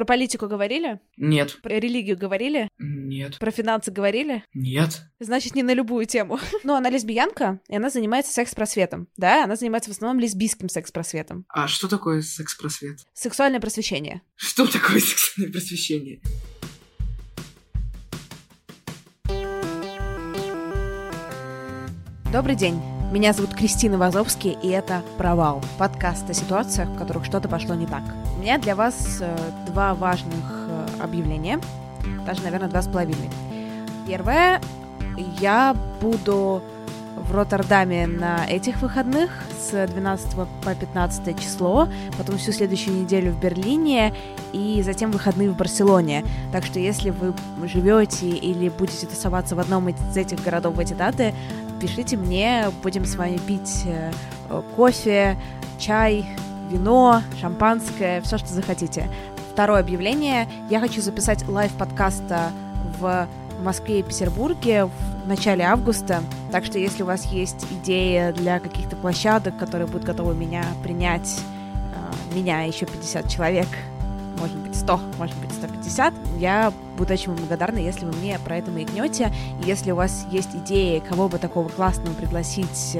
Про политику говорили? Нет. Про религию говорили? Нет. Про финансы говорили? Нет. Значит, не на любую тему. Ну, она лесбиянка, и она занимается секс-просветом. Да, она занимается в основном лесбийским секс-просветом. А что такое секс-просвет? Сексуальное просвещение. Что такое сексуальное просвещение? Добрый день. Меня зовут Кристина Вазовский, и это «Провал» — подкаст о ситуациях, в которых что-то пошло не так. У меня для вас э, два важных э, объявления, даже, наверное, два с половиной. Первое, я буду в Роттердаме на этих выходных с 12 по 15 число, потом всю следующую неделю в Берлине и затем выходные в Барселоне. Так что если вы живете или будете тусоваться в одном из этих городов в эти даты, пишите мне, будем с вами пить э, кофе, чай, вино, шампанское, все, что захотите. Второе объявление. Я хочу записать лайв-подкаста в Москве и Петербурге в начале августа. Так что если у вас есть идея для каких-то площадок, которые будут готовы меня принять, э, меня еще 50 человек, может быть 100, может быть 150, я буду очень вам благодарна, если вы мне про это маякнете. Если у вас есть идеи, кого бы такого классного пригласить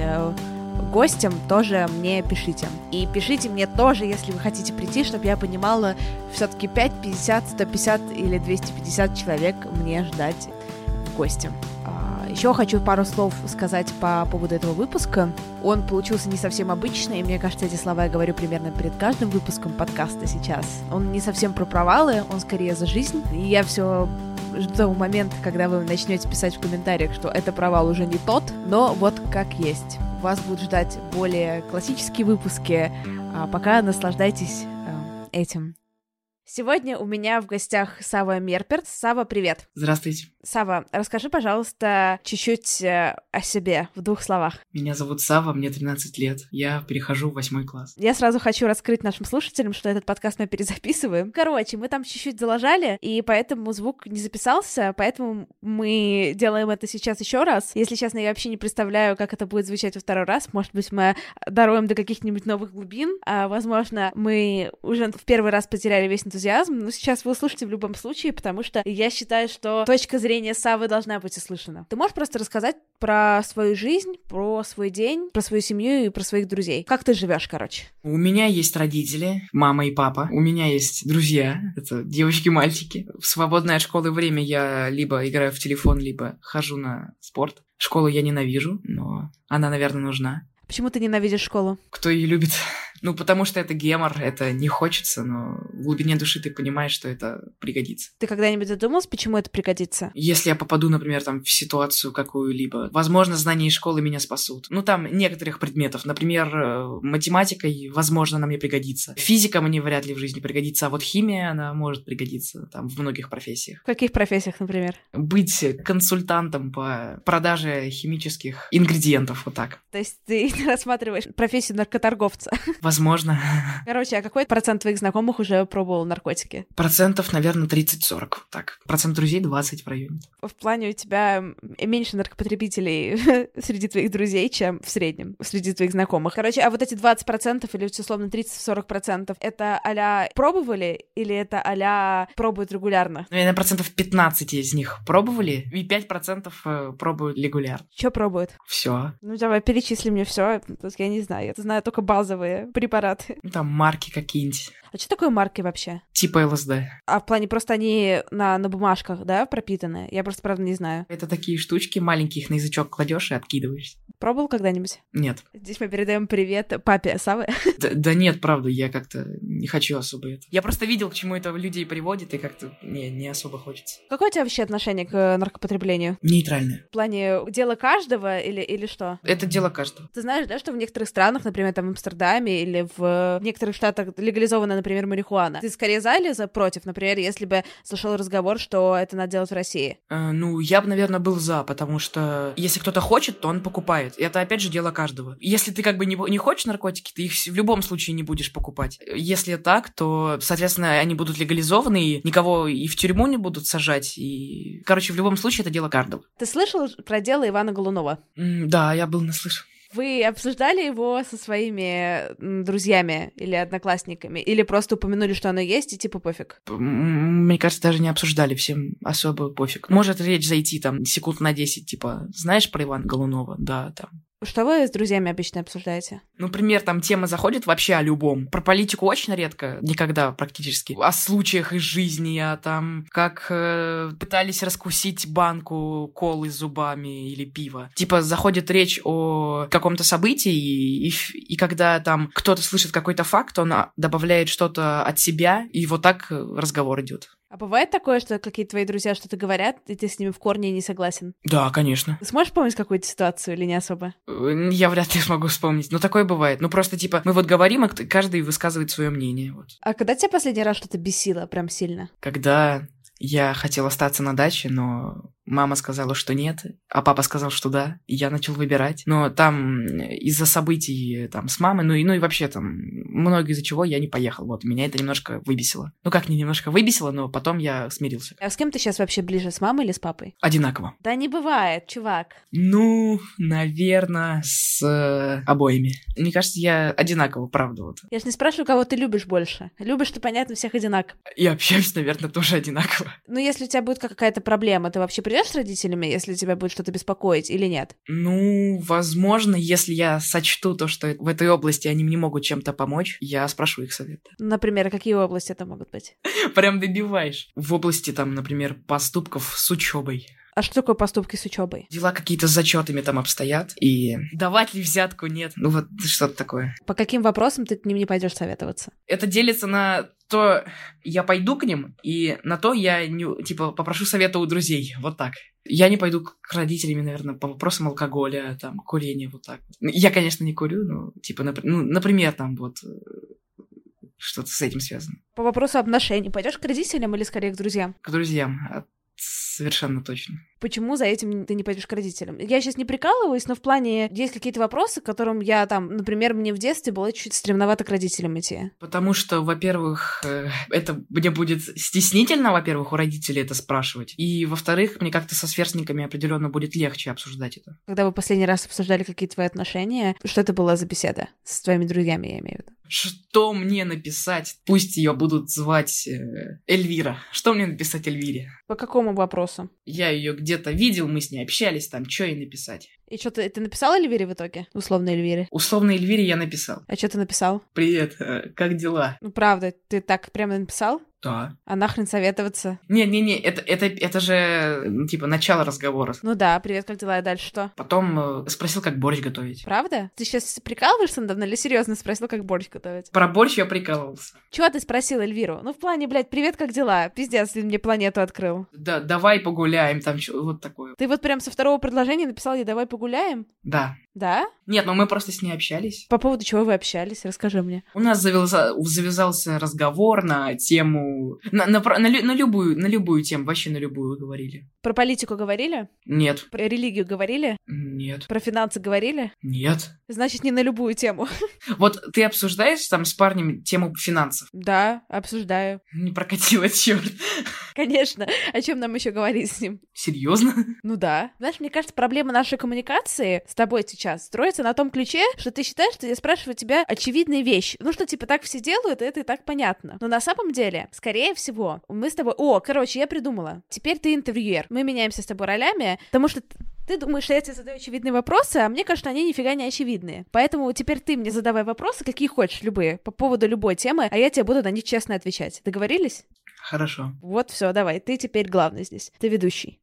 гостям, тоже мне пишите. И пишите мне тоже, если вы хотите прийти, чтобы я понимала, все-таки 5, 50, 150 или 250 человек мне ждать в гости. Еще хочу пару слов сказать по поводу этого выпуска. Он получился не совсем обычный, и мне кажется, эти слова я говорю примерно перед каждым выпуском подкаста сейчас. Он не совсем про провалы, он скорее за жизнь. И я все жду момента, когда вы начнете писать в комментариях, что это провал уже не тот, но вот как есть. Вас будут ждать более классические выпуски, а пока наслаждайтесь э, этим. Сегодня у меня в гостях Сава Мерперт. Сава, привет. Здравствуйте. Сава, расскажи, пожалуйста, чуть-чуть э, о себе в двух словах. Меня зовут Сава, мне 13 лет. Я перехожу в восьмой класс. Я сразу хочу раскрыть нашим слушателям, что этот подкаст мы перезаписываем. Короче, мы там чуть-чуть залажали, и поэтому звук не записался, поэтому мы делаем это сейчас еще раз. Если честно, я вообще не представляю, как это будет звучать во второй раз. Может быть, мы дороем до каких-нибудь новых глубин, а, возможно, мы уже в первый раз потеряли весь энтузиазм, но сейчас вы услышите в любом случае, потому что я считаю, что точка зрения Савы должна быть услышана. Ты можешь просто рассказать про свою жизнь, про свой день, про свою семью и про своих друзей? Как ты живешь, короче? У меня есть родители, мама и папа. У меня есть друзья, это девочки-мальчики. В свободное от школы время я либо играю в телефон, либо хожу на спорт. Школу я ненавижу, но она, наверное, нужна. Почему ты ненавидишь школу? Кто ее любит? Ну, потому что это гемор, это не хочется, но в глубине души ты понимаешь, что это пригодится. Ты когда-нибудь задумался, почему это пригодится? Если я попаду, например, там, в ситуацию какую-либо, возможно, знания из школы меня спасут. Ну, там, некоторых предметов. Например, математикой, возможно, она мне пригодится. Физика мне вряд ли в жизни пригодится, а вот химия, она может пригодиться, там, в многих профессиях. В каких профессиях, например? Быть консультантом по продаже химических ингредиентов, вот так. То есть ты рассматриваешь профессию наркоторговца? Возможно. Короче, а какой процент твоих знакомых уже пробовал наркотики? Процентов, наверное, 30-40. Так, процент друзей 20 в районе. В плане у тебя меньше наркопотребителей среди твоих друзей, чем в среднем среди твоих знакомых. Короче, а вот эти 20% или условно 30-40% это а пробовали или это а пробуют регулярно? Ну, наверное, процентов 15 из них пробовали, и 5% пробуют регулярно. Что пробуют? Все. Ну, давай, перечисли мне все. Я не знаю, я знаю только базовые препараты. Ну, Там марки какие-нибудь. А что такое марки вообще? Типа ЛСД. А в плане просто они на, на бумажках, да, пропитаны? Я просто, правда, не знаю. Это такие штучки маленькие, их на язычок кладешь и откидываешь. Пробовал когда-нибудь? Нет. Здесь мы передаем привет папе Савы. Да, да нет, правда, я как-то не хочу особо это. Я просто видел, к чему это людей приводит, и как-то не, не особо хочется. Какое у тебя вообще отношение к э, наркопотреблению? Нейтральное. В плане дела каждого или, или что? Это дело каждого. Ты знаешь, да, что в некоторых странах, например, там в Амстердаме или в некоторых штатах легализована, например, марихуана. Ты скорее за или за против, например, если бы слышал разговор, что это надо делать в России? Э, ну, я бы, наверное, был за, потому что если кто-то хочет, то он покупает. И это, опять же, дело каждого. Если ты как бы не, не хочешь наркотики, ты их в любом случае не будешь покупать. Если так, то, соответственно, они будут легализованы, и никого и в тюрьму не будут сажать. И, короче, в любом случае, это дело каждого. Ты слышал про дело Ивана Голунова? М, Да, я был наслышан. Вы обсуждали его со своими друзьями или одноклассниками? Или просто упомянули, что оно есть, и типа пофиг? Мне кажется, даже не обсуждали, всем особо пофиг. Может речь зайти там секунд на 10, типа, знаешь про Ивана Голунова? Да, там. Что вы с друзьями обычно обсуждаете? Например, там тема заходит вообще о любом. Про политику очень редко, никогда практически. О случаях из жизни, о там, как э, пытались раскусить банку колы зубами или пива. Типа заходит речь о каком-то событии, и, и и когда там кто-то слышит какой-то факт, он а, добавляет что-то от себя, и вот так э, разговор идет. А бывает такое, что какие-то твои друзья что-то говорят, и ты с ними в корне не согласен? Да, конечно. Сможешь помнить какую-то ситуацию или не особо? Я вряд ли смогу вспомнить. Но такое бывает. Ну просто типа мы вот говорим, а каждый высказывает свое мнение. Вот. А когда тебя последний раз что-то бесило прям сильно? Когда я хотел остаться на даче, но мама сказала, что нет, а папа сказал, что да, и я начал выбирать. Но там из-за событий там с мамой, ну и, ну и вообще там много из-за чего я не поехал. Вот, меня это немножко выбесило. Ну как не немножко выбесило, но потом я смирился. А с кем ты сейчас вообще ближе, с мамой или с папой? Одинаково. Да не бывает, чувак. Ну, наверное, с э, обоими. Мне кажется, я одинаково, правда, вот. Я же не спрашиваю, кого ты любишь больше. Любишь ты, понятно, всех одинаково. И общаюсь, наверное, тоже одинаково. Ну, если у тебя будет какая-то проблема, ты вообще придешь с родителями, если тебя будет что-то беспокоить или нет? Ну, возможно, если я сочту то, что в этой области они мне могут чем-то помочь, я спрошу их совета. Например, какие области это могут быть? Прям добиваешь. В области, там, например, поступков с учебой. А что такое поступки с учебой? Дела какие-то с зачетами там обстоят. И давать ли взятку нет. Ну вот что-то такое. По каким вопросам ты к ним не пойдешь советоваться? Это делится на то, я пойду к ним, и на то я, не, типа, попрошу совета у друзей. Вот так. Я не пойду к родителям, наверное, по вопросам алкоголя, там, курения, вот так. Я, конечно, не курю, но, типа, напр- ну, например, там, вот, э, что-то с этим связано. По вопросу отношений пойдешь к родителям или скорее к друзьям? К друзьям, а, совершенно точно. Почему за этим ты не пойдешь к родителям? Я сейчас не прикалываюсь, но в плане есть какие-то вопросы, к которым я там, например, мне в детстве было чуть стремновато к родителям идти. Потому что, во-первых, э, это мне будет стеснительно, во-первых, у родителей это спрашивать. И, во-вторых, мне как-то со сверстниками определенно будет легче обсуждать это. Когда вы последний раз обсуждали какие твои отношения, что это была за беседа с твоими друзьями, я имею в виду? Что мне написать? Пусть ее будут звать э, Эльвира. Что мне написать Эльвире? По какому вопросу? Я ее где-то видел, мы с ней общались, там, что ей написать? И что ты, ты написал Эльвире в итоге? Условно Эльвире. Условно Эльвире я написал. А что ты написал? Привет, э, как дела? Ну, правда, ты так прямо написал? Да. А нахрен советоваться? Не-не-не, это, это, это же, типа, начало разговора. Ну да, привет, как дела? И дальше что? Потом э, спросил, как борщ готовить. Правда? Ты сейчас прикалываешься надо мной или серьезно спросил, как борщ готовить? Про борщ я прикалывался. Чего ты спросил Эльвиру? Ну, в плане, блядь, привет, как дела? Пиздец, ты мне планету открыл. Да, давай погуляем, там, вот такое. Ты вот прям со второго предложения написал ей «давай погуляем»? Да. Да? Нет, ну мы просто с ней общались. По поводу чего вы общались? Расскажи мне. У нас завяза- завязался разговор на тему... На, на на лю- на любую, на любую тему, вообще на любую говорили. Про политику говорили? Нет. Про религию говорили? Нет. Про финансы говорили? Нет. Значит, не на любую тему. Вот ты обсуждаешь там с парнем тему финансов? Да, обсуждаю. Не прокатило, черт. Конечно. О чем нам еще говорить с ним? Серьезно? Ну да. Знаешь, мне кажется, проблема нашей коммуникации с тобой сейчас строится на том ключе, что ты считаешь, что я спрашиваю тебя очевидные вещи. Ну что, типа, так все делают, и это и так понятно. Но на самом деле, скорее всего, мы с тобой... О, короче, я придумала. Теперь ты интервьюер. Мы меняемся с тобой ролями, потому что Ты думаешь, что я тебе задаю очевидные вопросы, а мне кажется, они нифига не очевидные. Поэтому теперь ты мне задавай вопросы, какие хочешь, любые, по поводу любой темы, а я тебе буду на них честно отвечать. Договорились? Хорошо. Вот все, давай, ты теперь главный здесь. Ты ведущий.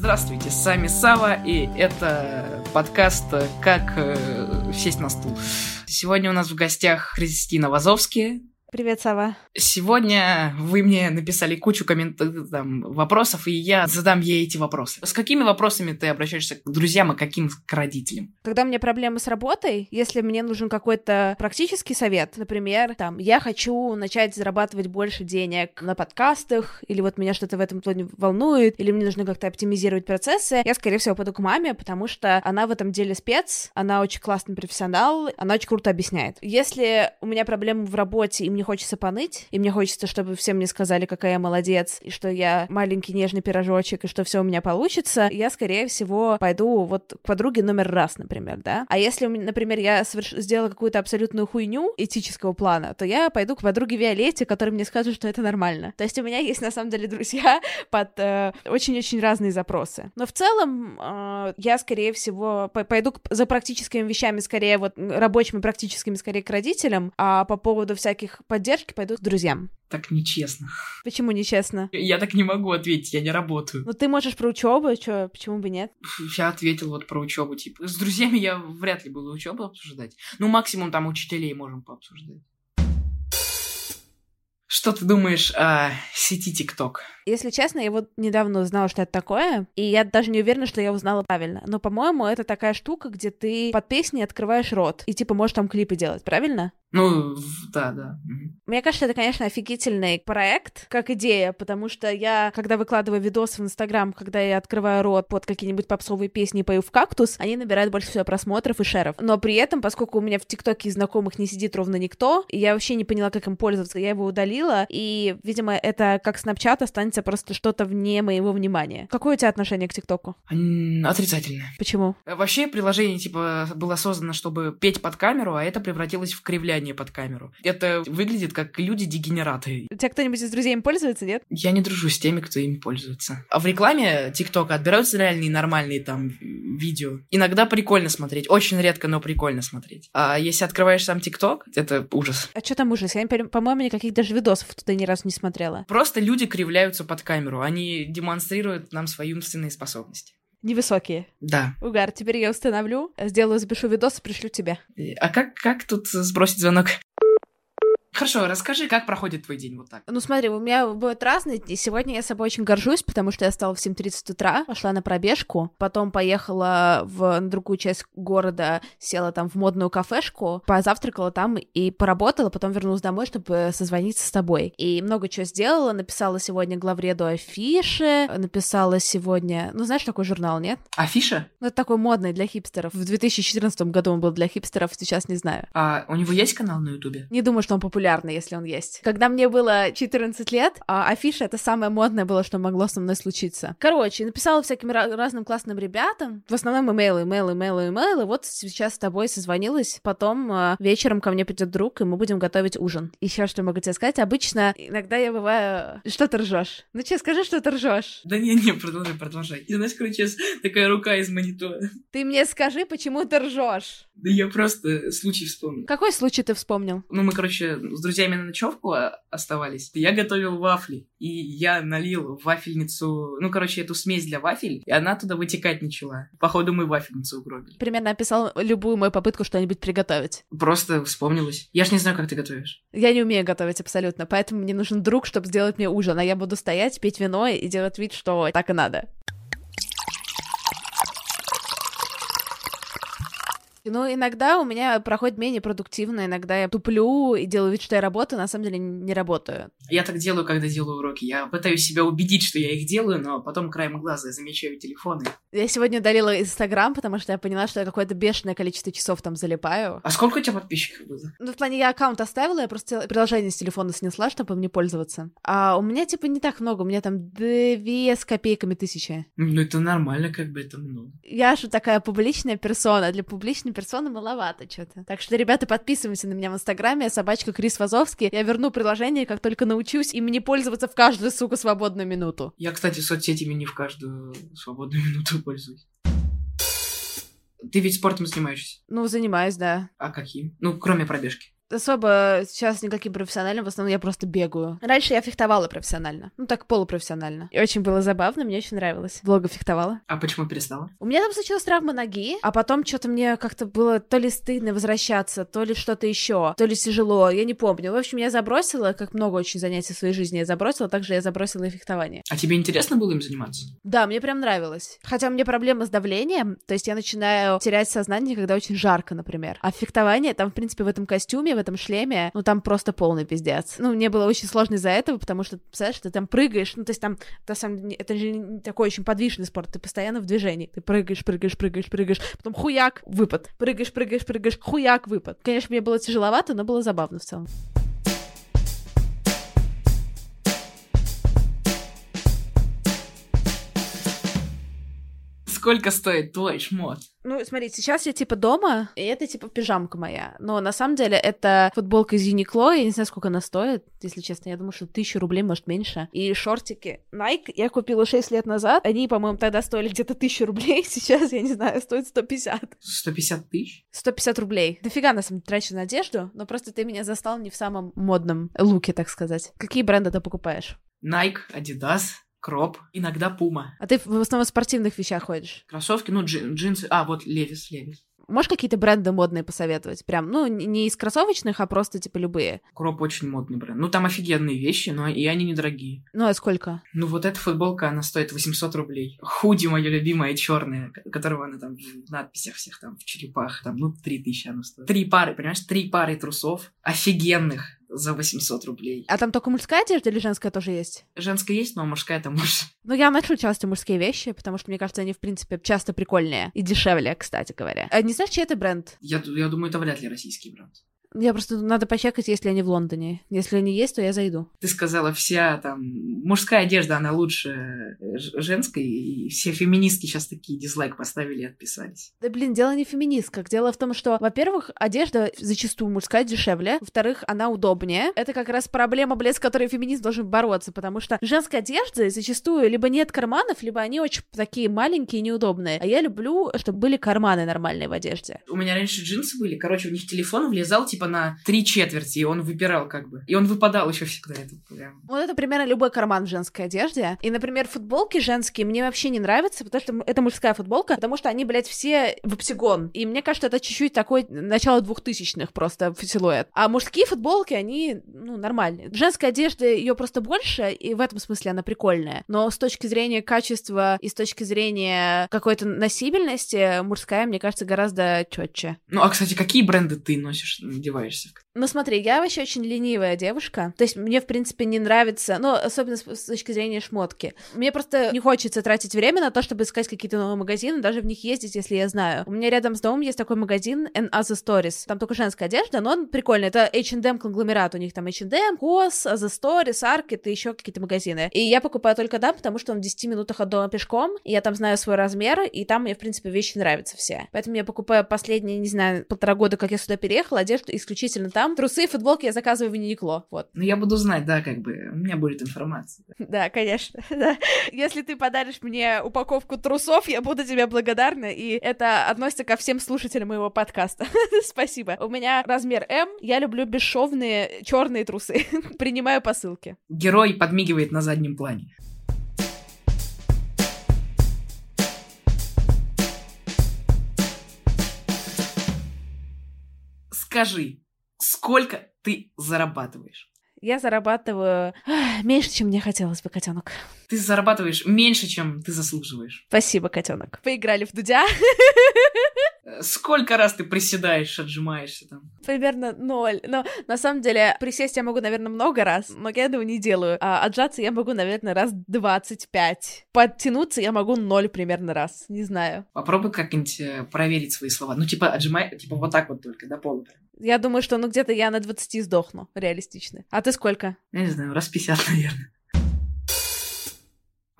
Здравствуйте, с вами Сава, и это подкаст «Как э, сесть на стул». Сегодня у нас в гостях Кристина Вазовски, Привет, Сава. Сегодня вы мне написали кучу там, вопросов, и я задам ей эти вопросы. С какими вопросами ты обращаешься к друзьям, а каким к родителям? Когда у меня проблемы с работой, если мне нужен какой-то практический совет, например, там, я хочу начать зарабатывать больше денег на подкастах, или вот меня что-то в этом плане волнует, или мне нужно как-то оптимизировать процессы, я, скорее всего, пойду к маме, потому что она в этом деле спец, она очень классный профессионал, она очень круто объясняет. Если у меня проблемы в работе, и мне хочется поныть, и мне хочется, чтобы все мне сказали, какая я молодец, и что я маленький нежный пирожочек, и что все у меня получится, я, скорее всего, пойду вот к подруге номер раз, например, да. А если, например, я соверш... сделала какую-то абсолютную хуйню этического плана, то я пойду к подруге Виолетте, которая мне скажет, что это нормально. То есть у меня есть, на самом деле, друзья под э, очень-очень разные запросы. Но в целом э, я, скорее всего, пойду за практическими вещами, скорее вот рабочими, практическими, скорее к родителям, а по поводу всяких поддержки пойду к друзьям. Так нечестно. Почему нечестно? Я так не могу ответить, я не работаю. Ну ты можешь про учебу, что, почему бы нет? Я ответил вот про учебу, типа. С друзьями я вряд ли буду учебу обсуждать. Ну, максимум там учителей можем пообсуждать. Что ты думаешь о сети ТикТок? Если честно, я вот недавно узнала, что это такое, и я даже не уверена, что я узнала правильно. Но, по-моему, это такая штука, где ты под песней открываешь рот, и типа можешь там клипы делать, правильно? Ну, да, да. Мне кажется, это, конечно, офигительный проект, как идея, потому что я, когда выкладываю видосы в Инстаграм, когда я открываю рот под какие-нибудь попсовые песни и пою в кактус, они набирают больше всего просмотров и шеров. Но при этом, поскольку у меня в ТикТоке из знакомых не сидит ровно никто, я вообще не поняла, как им пользоваться, я его удалила, и, видимо, это как Snapchat останется просто что-то вне моего внимания. Какое у тебя отношение к ТикТоку? Отрицательное. Почему? Вообще, приложение, типа, было создано, чтобы петь под камеру, а это превратилось в кривляние влияние под камеру. Это выглядит как люди-дегенераты. У тебя кто-нибудь из друзей им пользуется, нет? Я не дружу с теми, кто им пользуется. А в рекламе ТикТока отбираются реальные нормальные там видео. Иногда прикольно смотреть, очень редко, но прикольно смотреть. А если открываешь сам ТикТок, это ужас. А что там ужас? Я, по-моему, никаких даже видосов туда ни разу не смотрела. Просто люди кривляются под камеру. Они демонстрируют нам свои умственные способности. Невысокие. Да. Угар, теперь я установлю, сделаю, запишу видос и пришлю тебе. А как, как тут сбросить звонок? Хорошо, расскажи, как проходит твой день вот так? Ну смотри, у меня бывают разные дни. Сегодня я собой очень горжусь, потому что я встала в 7.30 утра, пошла на пробежку, потом поехала в другую часть города, села там в модную кафешку, позавтракала там и поработала, потом вернулась домой, чтобы созвониться с тобой. И много чего сделала, написала сегодня главреду афиши, написала сегодня... Ну, знаешь, такой журнал, нет? Афиша? Ну, это такой модный для хипстеров. В 2014 году он был для хипстеров, сейчас не знаю. А у него есть канал на Ютубе? Не думаю, что он популярный популярный, если он есть. Когда мне было 14 лет, а афиша — это самое модное было, что могло со мной случиться. Короче, написала всяким разным классным ребятам, в основном имейлы, имейлы, имейлы, имейлы, вот сейчас с тобой созвонилась, потом э, вечером ко мне придет друг, и мы будем готовить ужин. Еще что могу тебе сказать, обычно иногда я бываю... Что ты ржешь? Ну че, скажи, что ты ржешь. Да не, не, продолжай, продолжай. И знаешь, короче, такая рука из монитора. Ты мне скажи, почему ты ржешь. Да я просто случай вспомнил. Какой случай ты вспомнил? Ну, мы, короче, с друзьями на ночевку оставались. Я готовил вафли, и я налил в вафельницу, ну, короче, эту смесь для вафель, и она туда вытекать начала. Походу, мы вафельницу угробили. Примерно описал любую мою попытку что-нибудь приготовить. Просто вспомнилось. Я ж не знаю, как ты готовишь. Я не умею готовить абсолютно, поэтому мне нужен друг, чтобы сделать мне ужин, а я буду стоять, пить вино и делать вид, что так и надо. Ну, иногда у меня проходит менее продуктивно, иногда я туплю и делаю вид, что я работаю, на самом деле не работаю. Я так делаю, когда делаю уроки. Я пытаюсь себя убедить, что я их делаю, но потом краем глаза я замечаю телефоны. Я сегодня удалила Инстаграм, потому что я поняла, что я какое-то бешеное количество часов там залипаю. А сколько у тебя подписчиков было? Ну, в плане, я аккаунт оставила, я просто приложение с телефона снесла, чтобы мне пользоваться. А у меня, типа, не так много, у меня там две с копейками тысячи. Ну, это нормально, как бы, это много. Я же такая публичная персона. Для публичной лишней персоны маловато что-то. Так что, ребята, подписывайтесь на меня в Инстаграме, собачка Крис Вазовский. Я верну приложение, как только научусь им не пользоваться в каждую, сука, свободную минуту. Я, кстати, соцсетями не в каждую свободную минуту пользуюсь. Ты ведь спортом занимаешься? Ну, занимаюсь, да. А каким? Ну, кроме пробежки особо сейчас никаким профессиональным, в основном я просто бегаю. Раньше я фехтовала профессионально, ну так полупрофессионально. И очень было забавно, мне очень нравилось. Долго фехтовала. А почему перестала? У меня там случилась травма ноги, а потом что-то мне как-то было то ли стыдно возвращаться, то ли что-то еще, то ли тяжело, я не помню. В общем, я забросила, как много очень занятий в своей жизни я забросила, также я забросила и фехтование. А тебе интересно было им заниматься? Да, мне прям нравилось. Хотя у меня проблемы с давлением, то есть я начинаю терять сознание, когда очень жарко, например. А фехтование, там, в принципе, в этом костюме, в этом шлеме, ну, там просто полный пиздец. Ну, мне было очень сложно из-за этого, потому что, представляешь, ты там прыгаешь, ну, то есть там, на самом деле, это же такой очень подвижный спорт, ты постоянно в движении, ты прыгаешь, прыгаешь, прыгаешь, прыгаешь, потом хуяк, выпад, прыгаешь, прыгаешь, прыгаешь, хуяк, выпад. Конечно, мне было тяжеловато, но было забавно в целом. Сколько стоит твой шмот? Ну, смотри, сейчас я типа дома, и это типа пижамка моя. Но на самом деле это футболка из Uniqlo, я не знаю, сколько она стоит, если честно. Я думаю, что тысячу рублей, может, меньше. И шортики Nike я купила 6 лет назад. Они, по-моему, тогда стоили где-то тысячу рублей. Сейчас, я не знаю, стоит 150. 150 тысяч? 150 рублей. Дофига, на самом деле, трачу на одежду, но просто ты меня застал не в самом модном луке, так сказать. Какие бренды ты покупаешь? Nike, Adidas, Кроп, иногда Пума. А ты в основном в спортивных вещах ходишь? Кроссовки, ну, джин, джинсы. А, вот Левис, Левис. Можешь какие-то бренды модные посоветовать? Прям, ну, не из кроссовочных, а просто, типа, любые. Кроп очень модный бренд. Ну, там офигенные вещи, но и они недорогие. Ну, а сколько? Ну, вот эта футболка, она стоит 800 рублей. Худи моя любимая, черная, которого она там в надписях всех там, в черепах, там, ну, 3000 она стоит. Три пары, понимаешь, три пары трусов офигенных за 800 рублей. А там только мужская одежда или женская тоже есть? Женская есть, но мужская там может. Ну, я ношу часто мужские вещи, потому что, мне кажется, они, в принципе, часто прикольнее и дешевле, кстати говоря. А не знаешь, чей это бренд? Я, я думаю, это вряд ли российский бренд. Я просто надо почекать, если они в Лондоне. Если они есть, то я зайду. Ты сказала, вся там мужская одежда, она лучше женской, и все феминистки сейчас такие дизлайк поставили и отписались. Да блин, дело не в феминистках. Дело в том, что, во-первых, одежда зачастую мужская дешевле, во-вторых, она удобнее. Это как раз проблема, блядь, с которой феминист должен бороться, потому что женская одежда зачастую либо нет карманов, либо они очень такие маленькие и неудобные. А я люблю, чтобы были карманы нормальные в одежде. У меня раньше джинсы были, короче, у них телефон влезал, типа, типа на три четверти, и он выпирал как бы. И он выпадал еще всегда. Это прям... Вот это примерно любой карман в женской одежде. И, например, футболки женские мне вообще не нравятся, потому что это мужская футболка, потому что они, блядь, все в оптигон. И мне кажется, это чуть-чуть такой начало двухтысячных просто силуэт. А мужские футболки, они, ну, нормальные. Женская одежда, ее просто больше, и в этом смысле она прикольная. Но с точки зрения качества и с точки зрения какой-то носибельности, мужская, мне кажется, гораздо четче. Ну, а, кстати, какие бренды ты носишь? Одеваешься? Ну смотри, я вообще очень ленивая девушка. То есть мне, в принципе, не нравится, ну, особенно с, с точки зрения шмотки. Мне просто не хочется тратить время на то, чтобы искать какие-то новые магазины, даже в них ездить, если я знаю. У меня рядом с домом есть такой магазин And Other Stories. Там только женская одежда, но он прикольный. Это H&M конгломерат. У них там H&M, COS, Other Stories, Arket и еще какие-то магазины. И я покупаю только там, потому что он в 10 минутах от дома пешком, и я там знаю свой размер, и там мне, в принципе, вещи нравятся все. Поэтому я покупаю последние, не знаю, полтора года, как я сюда переехала, одежду исключительно там. Трусы и футболки я заказываю в Uniqlo. Вот. Ну, я буду знать, да, как бы, у меня будет информация. Да, конечно. Да. Если ты подаришь мне упаковку трусов, я буду тебе благодарна, и это относится ко всем слушателям моего подкаста. Спасибо. У меня размер М, я люблю бесшовные черные трусы. Принимаю посылки. Герой подмигивает на заднем плане. Скажи, сколько ты зарабатываешь? Я зарабатываю меньше, чем мне хотелось бы, котенок. Ты зарабатываешь меньше, чем ты заслуживаешь. Спасибо, котенок. Поиграли в Дудя. Сколько раз ты приседаешь, отжимаешься там? Примерно ноль. Но на самом деле присесть я могу, наверное, много раз, но я этого не делаю. А отжаться я могу, наверное, раз 25. Подтянуться я могу ноль примерно раз. Не знаю. Попробуй как-нибудь э, проверить свои слова. Ну, типа, отжимай, типа, вот так вот только, до пола. Я думаю, что, ну, где-то я на 20 сдохну, реалистично. А ты сколько? Я не знаю, раз 50, наверное.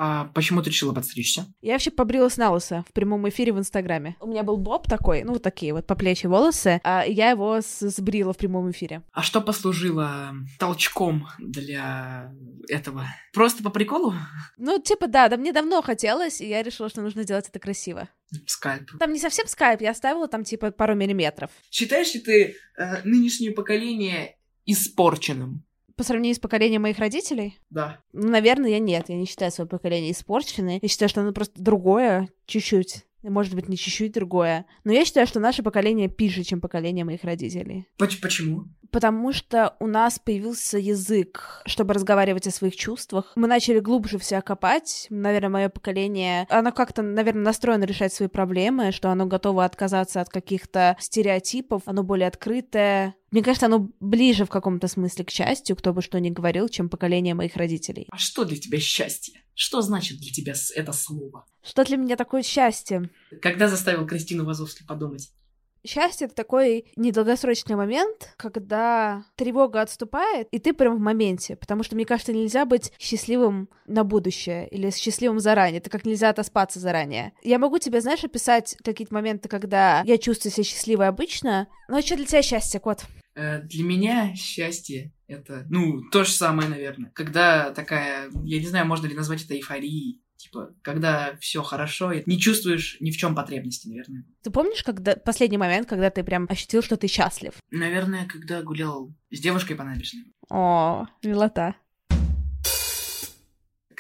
А почему ты решила подстричься? Я вообще побрилась на лысо в прямом эфире в Инстаграме. У меня был боб такой, ну, вот такие вот по плечи волосы, а я его сбрила в прямом эфире. А что послужило толчком для этого? Просто по приколу? Ну, типа, да, да, мне давно хотелось, и я решила, что нужно делать это красиво. Скальп. Там не совсем скайп, я оставила там, типа, пару миллиметров. Считаешь ли ты э, нынешнее поколение испорченным? По сравнению с поколением моих родителей, Да. ну, наверное, я нет, я не считаю свое поколение испорченное. Я считаю, что оно просто другое, чуть-чуть. Может быть, не чуть-чуть другое. Но я считаю, что наше поколение пиже, чем поколение моих родителей. Поч- почему? Потому что у нас появился язык, чтобы разговаривать о своих чувствах. Мы начали глубже в себя копать. Наверное, мое поколение, оно как-то, наверное, настроено решать свои проблемы, что оно готово отказаться от каких-то стереотипов, оно более открытое. Мне кажется, оно ближе в каком-то смысле к счастью, кто бы что ни говорил, чем поколение моих родителей. А что для тебя счастье? Что значит для тебя это слово? Что для меня такое счастье? Когда заставил Кристину Вазовски подумать? Счастье — это такой недолгосрочный момент, когда тревога отступает, и ты прям в моменте. Потому что, мне кажется, нельзя быть счастливым на будущее или счастливым заранее. Это как нельзя отоспаться заранее. Я могу тебе, знаешь, описать какие-то моменты, когда я чувствую себя счастливой обычно. А что для тебя счастье, кот? Э, Для меня счастье это, ну, то же самое, наверное. Когда такая, я не знаю, можно ли назвать это эйфорией. Типа, когда все хорошо, и не чувствуешь ни в чем потребности, наверное. Ты помнишь, когда последний момент, когда ты прям ощутил, что ты счастлив? Наверное, когда гулял с девушкой по набережной. О, милота.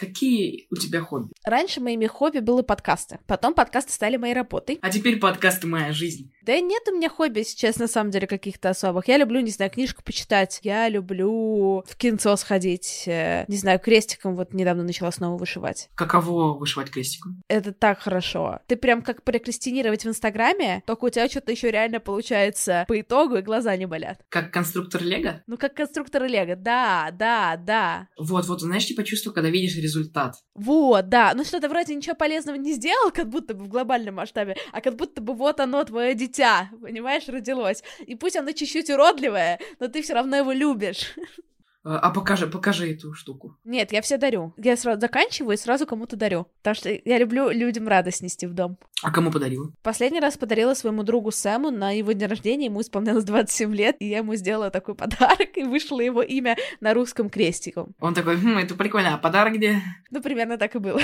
Какие у тебя хобби? Раньше моими хобби были подкасты. Потом подкасты стали моей работой. А теперь подкасты «Моя жизнь». Да нет у меня хобби сейчас, на самом деле, каких-то особых. Я люблю, не знаю, книжку почитать. Я люблю в кинцо сходить. э, Не знаю, крестиком вот недавно начала снова вышивать. Каково вышивать крестиком? Это так хорошо. Ты прям как прокрастинировать в Инстаграме, только у тебя что-то еще реально получается по итогу, и глаза не болят. Как конструктор Лего? Ну, как конструктор Лего. Да, да, да. Вот, вот, знаешь, типа чувство, когда видишь результат. Вот, да. Ну что-то вроде ничего полезного не сделал, как будто бы в глобальном масштабе, а как будто бы вот оно, твое дитя, понимаешь, родилось. И пусть оно чуть-чуть уродливое, но ты все равно его любишь. Э, А покажи, покажи эту штуку. Нет, я все дарю. Я сразу заканчиваю и сразу кому-то дарю. Потому что я люблю людям радость нести в дом. А кому подарила? Последний раз подарила своему другу Сэму на его день рождения, ему исполнялось 27 лет, и я ему сделала такой подарок, и вышло его имя на русском крестиком. Он такой, хм, это прикольно, а подарок где? Ну, примерно так и было.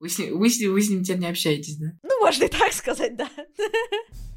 Вы с, ним, вы, с ним, вы с ним теперь не общаетесь, да? Ну, можно и так сказать, да.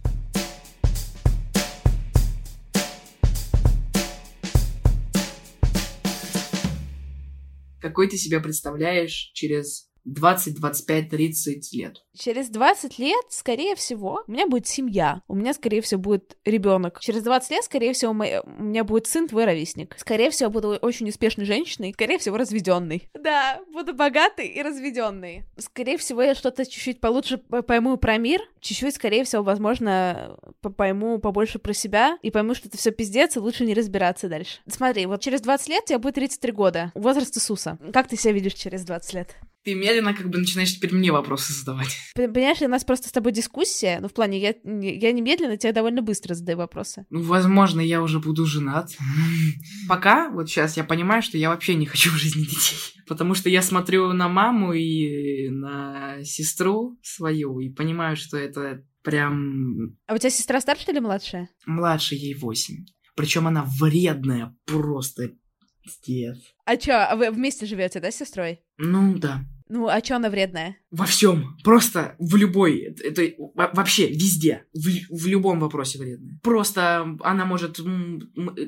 Какой ты себя представляешь через 20, 25, 30 лет? Через 20 лет, скорее всего, у меня будет семья. У меня, скорее всего, будет ребенок. Через 20 лет, скорее всего, у меня будет сын, твой ровесник. Скорее всего, буду очень успешной женщиной. Скорее всего, разведенной. Да, буду богатой и разведенной. Скорее всего, я что-то чуть-чуть получше пойму про мир. Чуть-чуть, скорее всего, возможно, пойму побольше про себя и пойму, что это все пиздец, и лучше не разбираться дальше. Смотри, вот через 20 лет тебе будет 33 года. Возраст Иисуса. Как ты себя видишь через 20 лет? Ты медленно как бы начинаешь теперь мне вопросы задавать. Понимаешь, у нас просто с тобой дискуссия, ну, в плане, я, я немедленно тебе довольно быстро задаю вопросы. Ну, возможно, я уже буду женат. Пока, вот сейчас я понимаю, что я вообще не хочу в жизни детей. Потому что я смотрю на маму и на сестру свою и понимаю, что это прям А у тебя сестра старшая или младшая? младше ей 8. Причем она вредная просто. Пиздец. А чё, а вы вместе живете, да, с сестрой? Ну да. Ну, а чё она вредная? Во всем. Просто в любой. Это, это во- вообще везде. В, в любом вопросе вредная. Просто она может,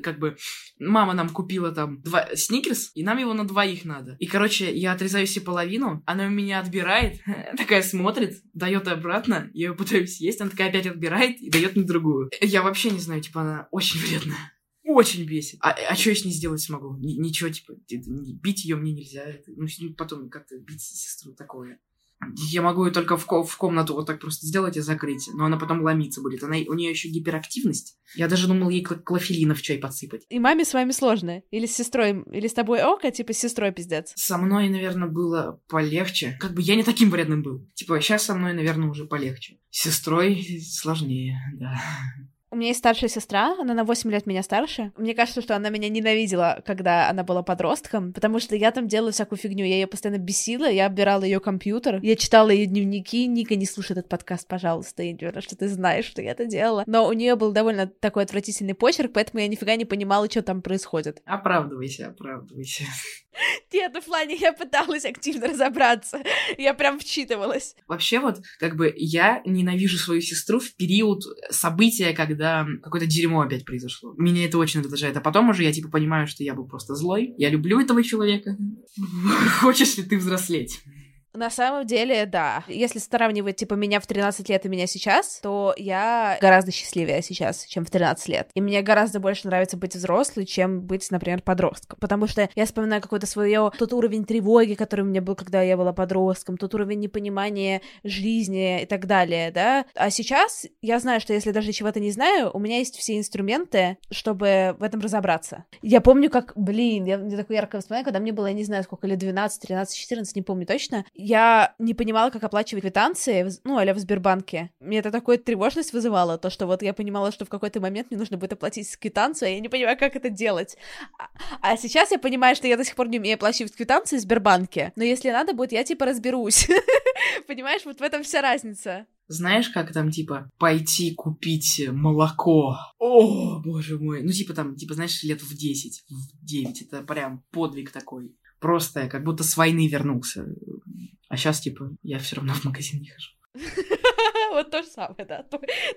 как бы, мама нам купила там два сникерс, и нам его на двоих надо. И, короче, я отрезаю себе половину, она у меня отбирает, такая смотрит, дает обратно, я ее пытаюсь съесть, она такая опять отбирает и дает мне другую. Я вообще не знаю, типа, она очень вредная. Очень бесит. А, а что я с ней сделать смогу? Ни- ничего, типа, бить ее мне нельзя. Ну, с ней потом как-то бить сестру такое. Я могу ее только в, ко- в комнату вот так просто сделать и закрыть, но она потом ломиться будет. Она, у нее еще гиперактивность. Я даже думал ей кла- клофелина в чай подсыпать. И маме с вами сложно? Или с сестрой? Или с тобой ок, а типа с сестрой пиздец? Со мной, наверное, было полегче. Как бы я не таким вредным был. Типа, сейчас со мной, наверное, уже полегче. С сестрой сложнее, да. У меня есть старшая сестра, она на 8 лет меня старше. Мне кажется, что она меня ненавидела, когда она была подростком, потому что я там делала всякую фигню. Я ее постоянно бесила, я обирала ее компьютер, я читала ее дневники. Ника, не слушай этот подкаст, пожалуйста, я что ты знаешь, что я это делала. Но у нее был довольно такой отвратительный почерк, поэтому я нифига не понимала, что там происходит. Оправдывайся, оправдывайся. Нет, ну в плане я пыталась активно разобраться. Я прям вчитывалась. Вообще вот, как бы, я ненавижу свою сестру в период события, когда какое-то дерьмо опять произошло. Меня это очень раздражает. А потом уже я, типа, понимаю, что я был просто злой. Я люблю этого человека. Хочешь ли ты взрослеть? На самом деле, да. Если сравнивать, типа, меня в 13 лет и меня сейчас, то я гораздо счастливее сейчас, чем в 13 лет. И мне гораздо больше нравится быть взрослой, чем быть, например, подростком. Потому что я вспоминаю какой-то свое тот уровень тревоги, который у меня был, когда я была подростком, тот уровень непонимания жизни и так далее, да. А сейчас я знаю, что если даже чего-то не знаю, у меня есть все инструменты, чтобы в этом разобраться. Я помню, как, блин, я, я такое яркое воспоминание, когда мне было, я не знаю, сколько, лет 12, 13, 14, не помню точно, я не понимала, как оплачивать квитанции, ну, а в Сбербанке. Мне это такую тревожность вызывало, то, что вот я понимала, что в какой-то момент мне нужно будет оплатить квитанцию, а я не понимаю, как это делать. А, а сейчас я понимаю, что я до сих пор не умею оплачивать квитанции в Сбербанке, но если надо будет, я типа разберусь. Понимаешь, вот в этом вся разница. Знаешь, как там, типа, пойти купить молоко? О, боже мой. Ну, типа там, типа, знаешь, лет в 10, в 9. Это прям подвиг такой. Просто как будто с войны вернулся. Сейчас, типа, я все равно в магазин не хожу. Вот то же самое, да.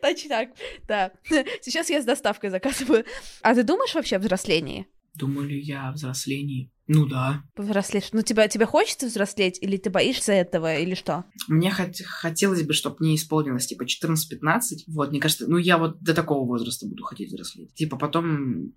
Точно так, да. Сейчас я с доставкой заказываю. А ты думаешь вообще о взрослении? Думаю ли я о взрослении? Ну да. Повзрослеть. Ну тебя, тебе хочется взрослеть, или ты боишься этого, или что? Мне хот- хотелось бы, чтобы мне исполнилось типа 14-15. Вот, мне кажется, ну я вот до такого возраста буду хотеть взрослеть. Типа потом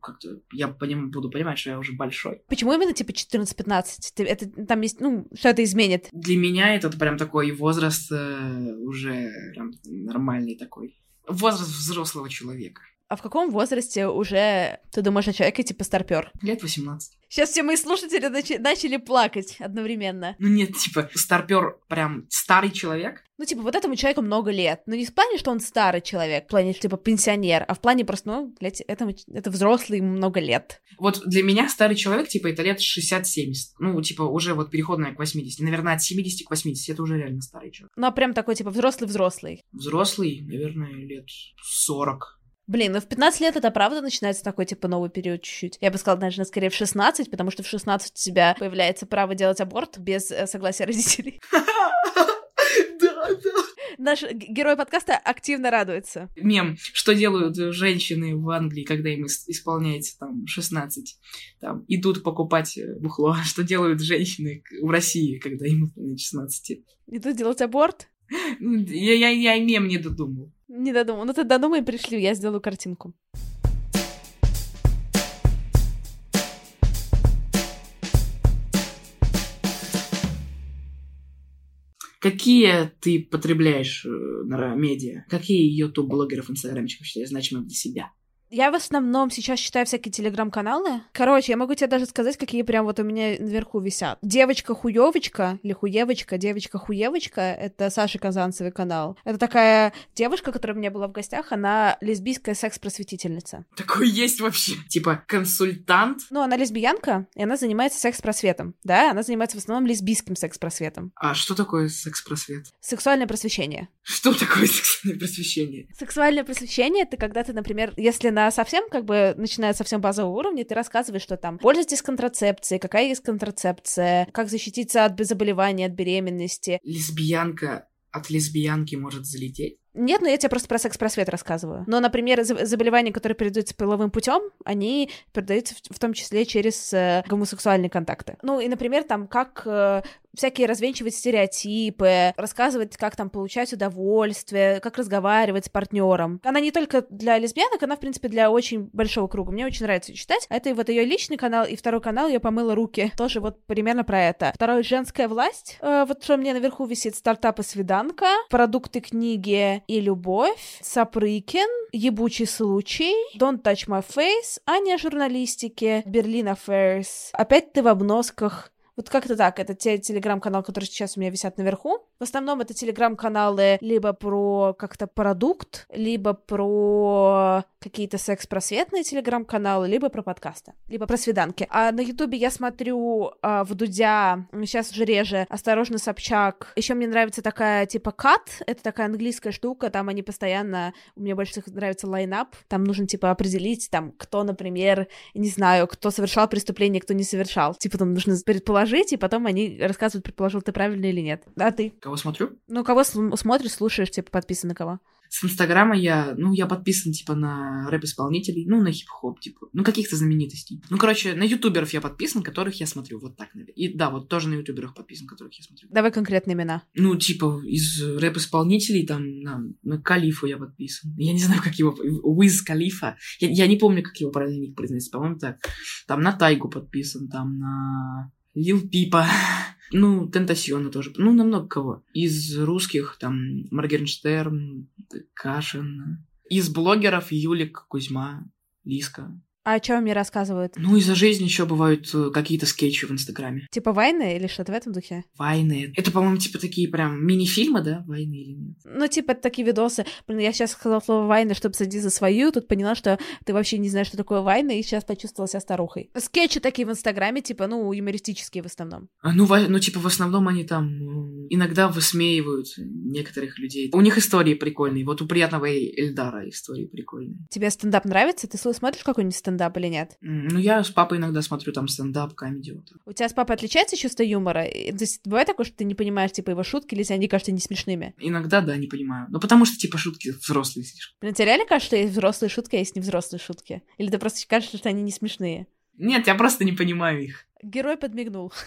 как-то я поним, буду понимать, что я уже большой. Почему именно типа 14-15? Это там есть, ну, что это изменит? Для меня это прям такой возраст э, уже прям нормальный такой. Возраст взрослого человека. А в каком возрасте уже ты думаешь о человеке типа старпер? Лет 18. Сейчас все мои слушатели нач- начали плакать одновременно. Ну нет, типа, старпер прям старый человек. Ну, типа, вот этому человеку много лет. Но не в плане, что он старый человек, в плане, типа, пенсионер, а в плане просто, ну, блядь, этому, это взрослый, много лет. Вот для меня старый человек, типа, это лет 60-70. Ну, типа, уже вот переходная к 80. Наверное, от 70 к 80 это уже реально старый человек. Ну, а прям такой, типа, взрослый-взрослый. Взрослый, наверное, лет 40. Блин, ну в 15 лет это правда начинается такой, типа, новый период чуть-чуть. Я бы сказала, наверное, скорее в 16, потому что в 16 у тебя появляется право делать аборт без э, согласия родителей. Да, да. Наш герой подкаста активно радуется. Мем, что делают женщины в Англии, когда им исполняется там 16, там, идут покупать э, бухло. Что делают женщины в России, когда им исполняется 16? Идут делать аборт? Я, я, я мем не додумал. Не додумал. Ну ты додумай пришли, я сделаю картинку. Какие ты потребляешь э, медиа? Какие YouTube-блогеров, инстаграмчиков считаешь значимыми для себя? Я в основном сейчас читаю всякие телеграм-каналы. Короче, я могу тебе даже сказать, какие прям вот у меня наверху висят. Девочка-хуевочка или хуевочка, девочка-хуевочка — это Саша Казанцевый канал. Это такая девушка, которая у меня была в гостях, она лесбийская секс-просветительница. Такой есть вообще? Типа консультант? Ну, она лесбиянка, и она занимается секс-просветом. Да, она занимается в основном лесбийским секс-просветом. А что такое секс-просвет? Сексуальное просвещение. Что такое сексуальное просвещение? Сексуальное просвещение — это когда ты, например, если на совсем, как бы, начиная совсем базового уровня, ты рассказываешь, что там пользуйтесь контрацепцией, какая есть контрацепция, как защититься от заболевания, от беременности. Лесбиянка от лесбиянки может залететь? Нет, но я тебе просто про секс-просвет рассказываю. Но, например, заболевания, которые передаются половым путем, они передаются в, в том числе через э, гомосексуальные контакты. Ну и, например, там как э, всякие развенчивать стереотипы, рассказывать, как там получать удовольствие, как разговаривать с партнером. Она не только для лесбиянок, она, в принципе, для очень большого круга. Мне очень нравится читать. Это вот ее личный канал, и второй канал я помыла руки. Тоже вот примерно про это. Второй — женская власть. Э, вот что мне наверху висит стартапы свиданка, продукты книги и любовь, Сапрыкин, ебучий случай, Don't Touch My Face, Аня журналистики, Берлин Affairs, опять ты в обносках, Вот как-то так, это те телеграм-каналы, которые сейчас у меня висят наверху. В основном это телеграм-каналы либо про как-то продукт, либо про какие-то секс-просветные телеграм-каналы, либо про подкасты, либо про свиданки. А на ютубе я смотрю а, в Дудя, сейчас уже реже, Осторожно, Собчак. Еще мне нравится такая, типа, кат, это такая английская штука, там они постоянно, мне больше всех нравится лайнап, там нужно, типа, определить, там, кто, например, не знаю, кто совершал преступление, кто не совершал. Типа, там нужно предположить, и потом они рассказывают, предположил ты правильно или нет. А ты? Кого смотрю? Ну, кого смотришь, слушаешь, типа, подписан на кого? С Инстаграма я, ну, я подписан, типа, на рэп-исполнителей, ну, на хип-хоп, типа, ну, каких-то знаменитостей. Ну, короче, на ютуберов я подписан, которых я смотрю, вот так, наверное. И да, вот тоже на ютуберах подписан, которых я смотрю. Давай конкретные имена. Ну, типа, из рэп-исполнителей, там, на, на Калифу я подписан. Я не знаю, как его, Уиз Калифа. Я, я не помню, как его правильно произносится, по-моему, так. Там на Тайгу подписан, там на Лил Пипа. Ну, Тентасиона тоже. Ну, на много кого. Из русских, там, Моргенштерн, Кашин. Из блогеров Юлик, Кузьма, Лиска. А о чем мне рассказывают? Ну, из-за жизни еще бывают э, какие-то скетчи в Инстаграме. Типа войны или что-то в этом духе? Войны. Это, по-моему, типа такие прям мини-фильмы, да? Войны или нет? Ну, типа такие видосы. Блин, я сейчас сказала слово войны, чтобы садиться за свою, тут поняла, что ты вообще не знаешь, что такое войны, и сейчас почувствовала себя старухой. Скетчи такие в Инстаграме, типа, ну, юмористические в основном. А, ну, во- ну, типа, в основном они там иногда высмеивают некоторых людей. У них истории прикольные. Вот у приятного Эльдара истории прикольные. Тебе стендап нравится? Ты смотришь какой-нибудь стендап? Стендап или нет? Ну, я с папой иногда смотрю там стендап, комедию. Вот. У тебя с папой отличается чувство юмора? То есть бывает такое, что ты не понимаешь, типа, его шутки, или они кажутся не смешными? Иногда, да, не понимаю. Ну, потому что, типа, шутки взрослые слишком. Блин, тебе реально кажется, что есть взрослые шутки, а есть невзрослые шутки? Или ты просто кажется, что они не смешные? Нет, я просто не понимаю их. Герой подмигнул.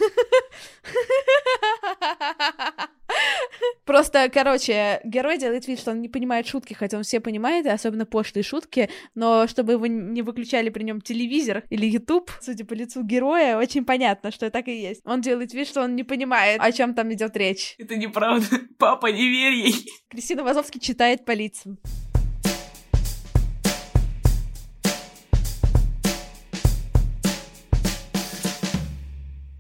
Просто, короче, герой делает вид, что он не понимает шутки, хотя он все понимает, особенно пошлые шутки, но чтобы его не выключали при нем телевизор или YouTube, судя по лицу героя, очень понятно, что так и есть. Он делает вид, что он не понимает, о чем там идет речь. Это неправда. Папа, не верь ей. Кристина Вазовский читает по лицам.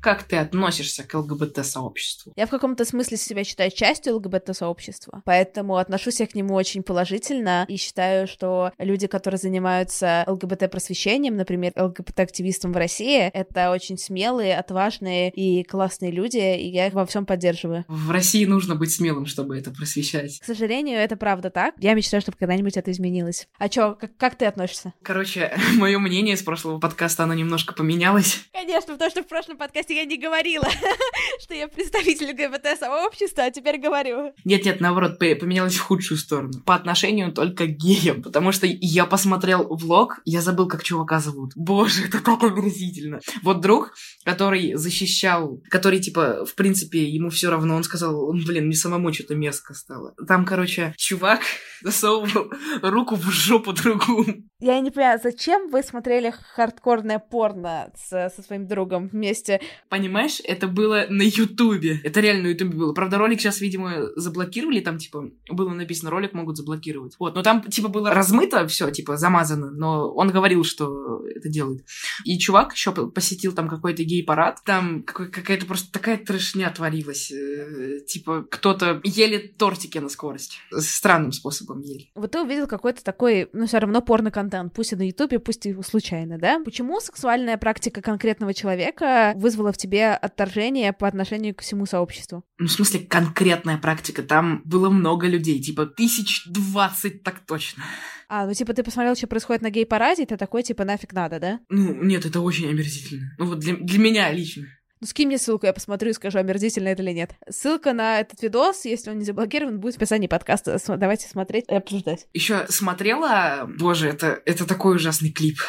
Как ты относишься к ЛГБТ-сообществу? Я в каком-то смысле себя считаю частью ЛГБТ-сообщества, поэтому отношусь я к нему очень положительно и считаю, что люди, которые занимаются ЛГБТ-просвещением, например, ЛГБТ-активистом в России, это очень смелые, отважные и классные люди, и я их во всем поддерживаю. В России нужно быть смелым, чтобы это просвещать. К сожалению, это правда так. Я мечтаю, чтобы когда-нибудь это изменилось. А чё, как, как ты относишься? Короче, мое мнение с прошлого подкаста, оно немножко поменялось. Конечно, потому что в прошлом подкасте я не говорила, что я представитель ЛГБТ-сообщества, а теперь говорю. Нет-нет, наоборот, поменялось в худшую сторону. По отношению только к геям, потому что я посмотрел влог, я забыл, как чувака зовут. Боже, это так омерзительно. Вот друг, который защищал, который, типа, в принципе, ему все равно, он сказал, блин, мне самому что-то мерзко стало. Там, короче, чувак засовывал руку в жопу другу. Я не понимаю, зачем вы смотрели хардкорное порно с, со своим другом вместе? Понимаешь, это было на Ютубе. Это реально на Ютубе было. Правда, ролик сейчас, видимо, заблокировали. Там, типа, было написано, ролик могут заблокировать. Вот, но там, типа, было размыто все, типа, замазано. Но он говорил, что это делает. И чувак еще посетил там какой-то гей-парад. Там какая-то просто такая трешня творилась. Э, типа, кто-то ели тортики на скорость. Странным способом ели. Вот ты увидел какой-то такой, ну, все равно порно-контент. Пусть и на Ютубе, пусть и случайно, да? Почему сексуальная практика конкретного человека вызвала в тебе отторжение по отношению к всему сообществу? Ну, в смысле, конкретная практика. Там было много людей, типа тысяч двадцать так точно. А, ну типа ты посмотрел, что происходит на гей-параде, и ты такой, типа, нафиг надо, да? Ну, нет, это очень омерзительно. Ну вот для, для меня лично. Ну, скинь мне ссылку, я посмотрю и скажу, омерзительно это или нет. Ссылка на этот видос, если он не заблокирован, будет в описании подкаста. Давайте смотреть и обсуждать. Еще смотрела... Боже, это, это такой ужасный клип.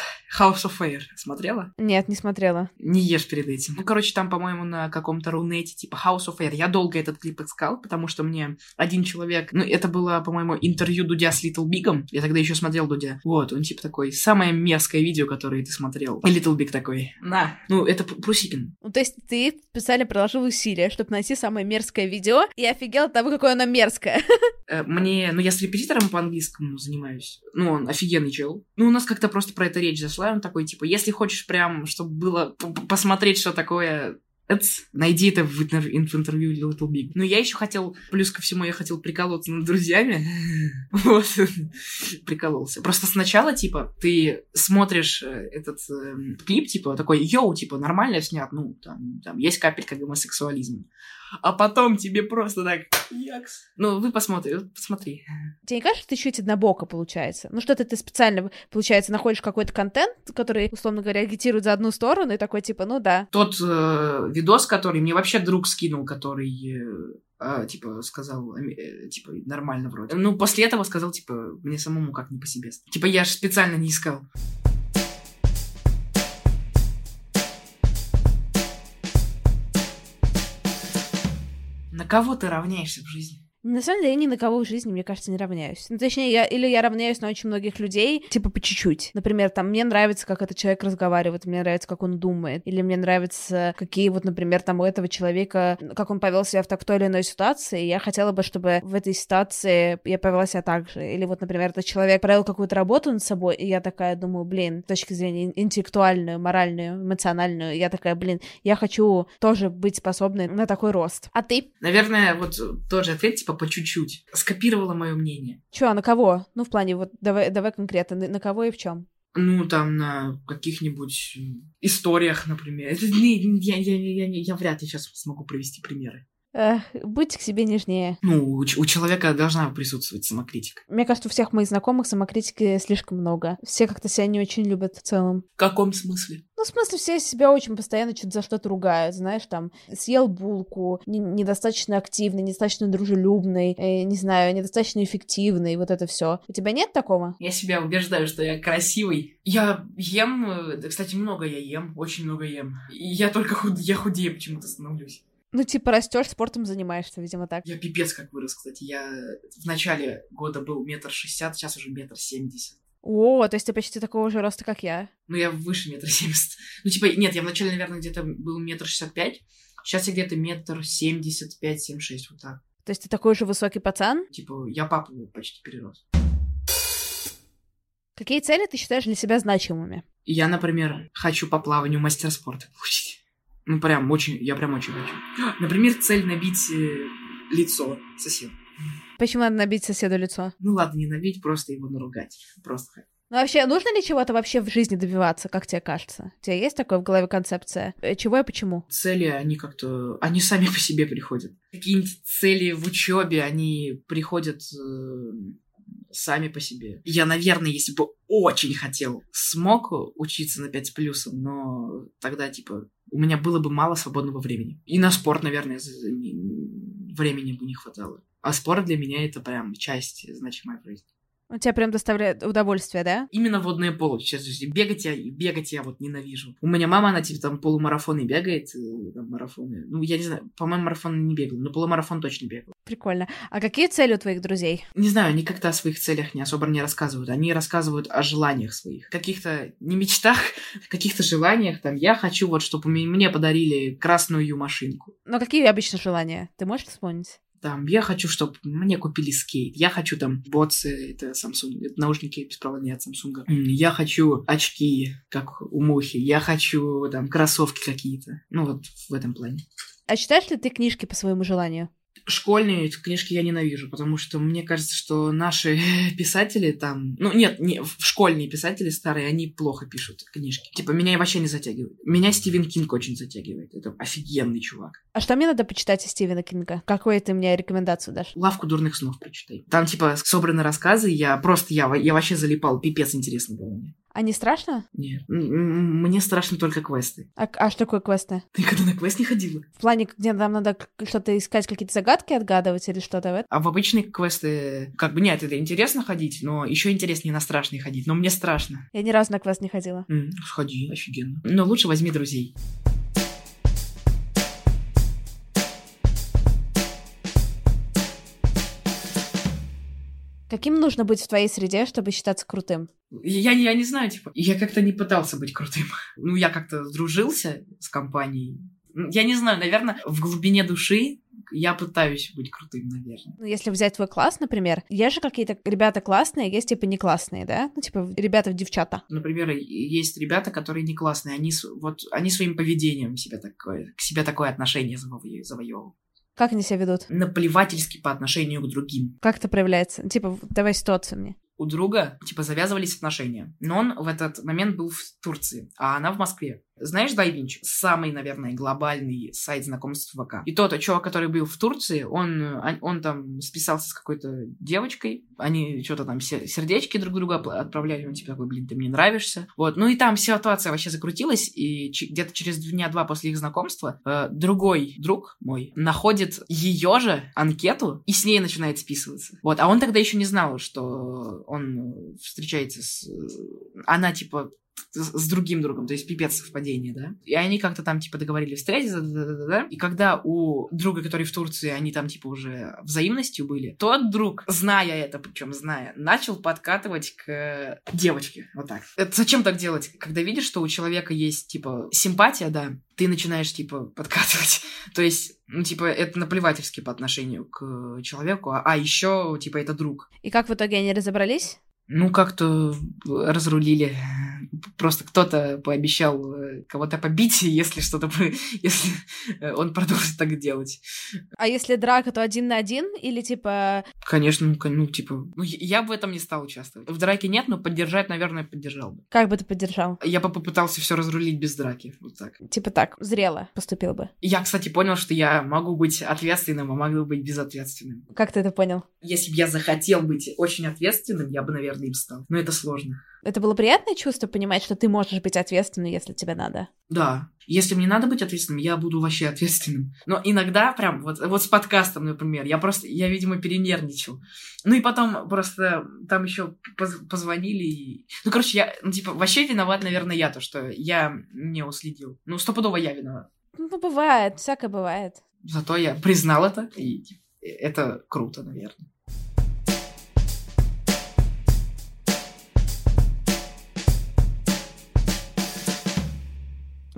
House of Air. Смотрела? Нет, не смотрела. Не ешь перед этим. Ну, короче, там, по-моему, на каком-то рунете, типа House of Air. Я долго этот клип искал, потому что мне один человек... Ну, это было, по-моему, интервью Дудя с Little Bigом. Я тогда еще смотрел Дудя. Вот, он типа такой, самое мерзкое видео, которое ты смотрел. И Little Big такой, на. Ну, это Прусикин. Ну, то есть ты специально приложил усилия, чтобы найти самое мерзкое видео, и офигел от того, какое оно мерзкое. Э, мне... Ну, я с репетитором по английскому занимаюсь. Ну, он офигенный чел. Ну, у нас как-то просто про это речь зашла, он такой, типа, если хочешь прям, чтобы было посмотреть, что такое Эц, найди это в, интер- в интервью Little Big. Ну, я еще хотел, плюс ко всему, я хотел приколоться над друзьями. вот. Прикололся. Просто сначала, типа, ты смотришь э, этот э, клип, типа, такой, йоу, типа, нормально снят, ну, там, там есть капелька гомосексуализма. А потом тебе просто так, якс. Ну, вы посмотри, посмотри. Тебе не кажется, что ты чуть однобоко получается? Ну, что-то ты специально, получается, находишь какой-то контент, который, условно говоря, агитирует за одну сторону, и такой, типа, ну да. Тот э, видос, который мне вообще друг скинул, который э, а, типа, сказал, э, типа, нормально вроде. Ну, после этого сказал, типа, мне самому как не по себе. Типа, я же специально не искал. На кого ты равняешься в жизни? На самом деле, я ни на кого в жизни, мне кажется, не равняюсь. Ну, точнее, я, или я равняюсь на очень многих людей, типа по чуть-чуть. Например, там, мне нравится, как этот человек разговаривает, мне нравится, как он думает, или мне нравится, какие вот, например, там у этого человека, как он повел себя в, так, той или иной ситуации, и я хотела бы, чтобы в этой ситуации я повела себя так же. Или вот, например, этот человек провел какую-то работу над собой, и я такая думаю, блин, с точки зрения интеллектуальную, моральную, эмоциональную, я такая, блин, я хочу тоже быть способной на такой рост. А ты? Наверное, вот тоже ответ, типа, по чуть-чуть. Скопировала мое мнение. Чё, а на кого? Ну, в плане, вот давай, давай конкретно, на, кого и в чем? Ну, там, на каких-нибудь историях, например. Это, не, я, я, я, я, я вряд ли сейчас смогу привести примеры. Эх, будьте к себе нежнее. Ну, у, у человека должна присутствовать самокритика. Мне кажется, у всех моих знакомых самокритики слишком много. Все как-то себя не очень любят в целом. В каком смысле? В смысле, все себя очень постоянно что-то за что-то ругают, знаешь, там, съел булку, не, недостаточно активный, недостаточно дружелюбный, э, не знаю, недостаточно эффективный, вот это все. У тебя нет такого? Я себя убеждаю, что я красивый. Я ем, э, кстати, много я ем, очень много ем. И я только худ... я худее почему-то становлюсь. Ну, типа, растешь, спортом занимаешься, видимо, так. Я пипец как вырос, кстати. Я в начале года был метр шестьдесят, сейчас уже метр семьдесят. О, то есть ты почти такого же роста, как я. Ну, я выше метра семьдесят. Ну, типа, нет, я вначале, наверное, где-то был метр шестьдесят пять. Сейчас я где-то метр семьдесят пять, семь шесть, вот так. То есть ты такой же высокий пацан? Типа, я папу почти перерос. Какие цели ты считаешь для себя значимыми? Я, например, хочу по плаванию мастер спорта получить. Ну, прям очень, я прям очень хочу. Например, цель набить э, лицо соседа. Почему надо набить соседу лицо? Ну ладно, не набить, просто его наругать. Просто ну вообще, нужно ли чего-то вообще в жизни добиваться, как тебе кажется? У тебя есть такое в голове концепция? Э, чего и почему? Цели, они как-то... Они сами по себе приходят. Какие-нибудь цели в учебе, они приходят э, сами по себе. Я, наверное, если бы очень хотел, смог учиться на 5 с плюсом, но тогда, типа, у меня было бы мало свободного времени. И на спорт, наверное, времени бы не хватало. А спорт для меня это прям часть значимой жизни. Он тебя прям доставляет удовольствие, да? Именно водные поло. Сейчас бегать я, бегать я вот ненавижу. У меня мама, она типа там полумарафоны бегает, э, там, марафоны. Ну, я не знаю, по-моему, марафон не бегал, но полумарафон точно бегал. Прикольно. А какие цели у твоих друзей? Не знаю, они как-то о своих целях не особо не рассказывают. Они рассказывают о желаниях своих. Каких-то не мечтах, каких-то желаниях. Там, я хочу вот, чтобы мне подарили красную машинку. Но какие обычно желания? Ты можешь вспомнить? Там, я хочу, чтобы мне купили скейт. Я хочу там боцы, это Samsung, это наушники беспроводные от Samsung. Я хочу очки, как у Мухи. Я хочу там кроссовки какие-то. Ну вот в этом плане. А читаешь ли ты книжки по своему желанию? Школьные книжки я ненавижу, потому что мне кажется, что наши писатели там... Ну, нет, не, школьные писатели старые, они плохо пишут книжки. Типа, меня вообще не затягивает. Меня Стивен Кинг очень затягивает. Это офигенный чувак. А что мне надо почитать из Стивена Кинга? Какую ты мне рекомендацию дашь? «Лавку дурных снов» прочитай. Там, типа, собраны рассказы, я просто, я, я вообще залипал. Пипец интересно было мне. А не страшно? Нет. Мне страшно только квесты. А, а что такое квесты? Ты когда на квест не ходила? В плане, где нам надо что-то искать, какие-то загадки отгадывать или что-то? А в обычные квесты, как бы, нет, это интересно ходить, но еще интереснее на страшные ходить. Но мне страшно. Я ни разу на квест не ходила. Mm, сходи, офигенно. Но лучше возьми друзей. Каким нужно быть в твоей среде, чтобы считаться крутым? Я, я не знаю, типа, я как-то не пытался быть крутым. Ну, я как-то сдружился с компанией. Я не знаю, наверное, в глубине души я пытаюсь быть крутым, наверное. Ну, если взять твой класс, например, есть же какие-то ребята классные, есть типа не классные, да? Ну, типа ребята девчата. Например, есть ребята, которые не классные, они, вот, они своим поведением себя такое, к себе такое отношение завоевывают. Как они себя ведут? Наплевательски по отношению к другим. Как это проявляется? Типа, давай ситуацию мне у друга, типа, завязывались отношения. Но он в этот момент был в Турции, а она в Москве. Знаешь Дайвинч? Самый, наверное, глобальный сайт знакомств ВК. И тот чувак, который был в Турции, он, он, он там списался с какой-то девочкой, они что-то там сердечки друг другу отправляли, он типа такой, блин, ты мне нравишься. Вот, ну и там ситуация вообще закрутилась, и где-то через дня два после их знакомства э, другой друг мой находит ее же анкету и с ней начинает списываться. Вот, а он тогда еще не знал, что он встречается с... Она, типа, с другим другом, то есть пипец совпадение, да. И они как-то там, типа, договорились встретиться, да, да, да, да. И когда у друга, который в Турции, они там, типа, уже взаимностью были, тот друг, зная это, причем зная, начал подкатывать к девочке, вот так. Это зачем так делать? Когда видишь, что у человека есть, типа, симпатия, да, ты начинаешь, типа, подкатывать. То есть, ну, типа, это наплевательски по отношению к человеку, а, а еще, типа, это друг. И как в итоге они разобрались? Ну, как-то разрулили. Просто кто-то пообещал э, кого-то побить, если что-то... Если э, он продолжит так делать. А если драка, то один на один? Или типа... Конечно, ну, ну типа... Ну, я бы в этом не стал участвовать. В драке нет, но поддержать, наверное, поддержал бы. Как бы ты поддержал? Я бы попытался все разрулить без драки. Вот так. Типа так, зрело поступил бы. Я, кстати, понял, что я могу быть ответственным, а могу быть безответственным. Как ты это понял? Если бы я захотел быть очень ответственным, я бы, наверное, им стал. Но это сложно. Это было приятное чувство понимать, что ты можешь быть ответственным, если тебе надо? Да. Если мне надо быть ответственным, я буду вообще ответственным. Но иногда прям, вот, вот с подкастом, например, я просто, я, видимо, перенервничал. Ну и потом просто там еще поз позвонили и... Ну, короче, я, ну, типа, вообще виноват, наверное, я, то, что я не уследил. Ну, стопудово я виноват. Ну, бывает, всякое бывает. Зато я признал это, и это круто, наверное.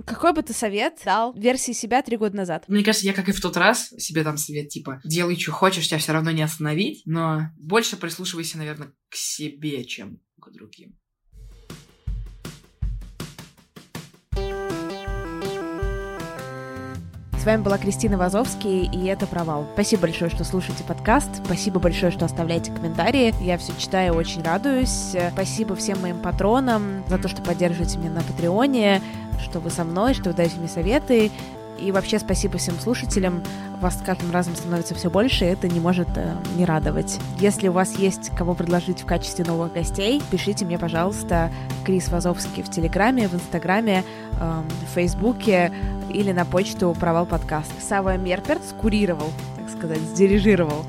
Какой бы ты совет дал версии себя три года назад? Мне кажется, я, как и в тот раз, себе там совет, типа, делай, что хочешь, тебя все равно не остановить, но больше прислушивайся, наверное, к себе, чем к другим. С вами была Кристина Вазовский, и это «Провал». Спасибо большое, что слушаете подкаст. Спасибо большое, что оставляете комментарии. Я все читаю, очень радуюсь. Спасибо всем моим патронам за то, что поддерживаете меня на Патреоне, что вы со мной, что вы даете мне советы. И вообще спасибо всем слушателям. Вас с каждым разом становится все больше, и это не может э, не радовать. Если у вас есть кого предложить в качестве новых гостей, пишите мне, пожалуйста, Крис Вазовский в Телеграме, в Инстаграме, э, в Фейсбуке или на почту «Провал подкаст». Сава Мерперт скурировал, так сказать, сдирижировал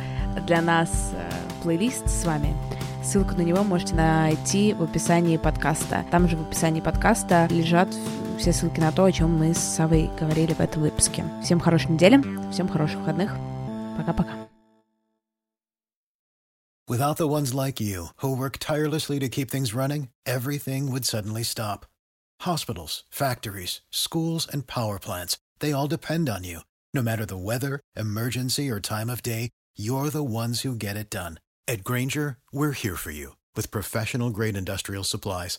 для нас э, плейлист с вами. Ссылку на него можете найти в описании подкаста. Там же в описании подкаста лежат все ссылки на то, о чем мы с Савой говорили в этом выпуске. Всем хорошей недели, всем хороших выходных. Пока-пока. Without the ones like you, who work tirelessly to keep things running, everything would suddenly stop. Hospitals, factories, schools, and power plants, they all depend on you. No matter the weather, emergency, or time of day, you're the ones who get it done. At Granger, we're here for you with professional grade industrial supplies.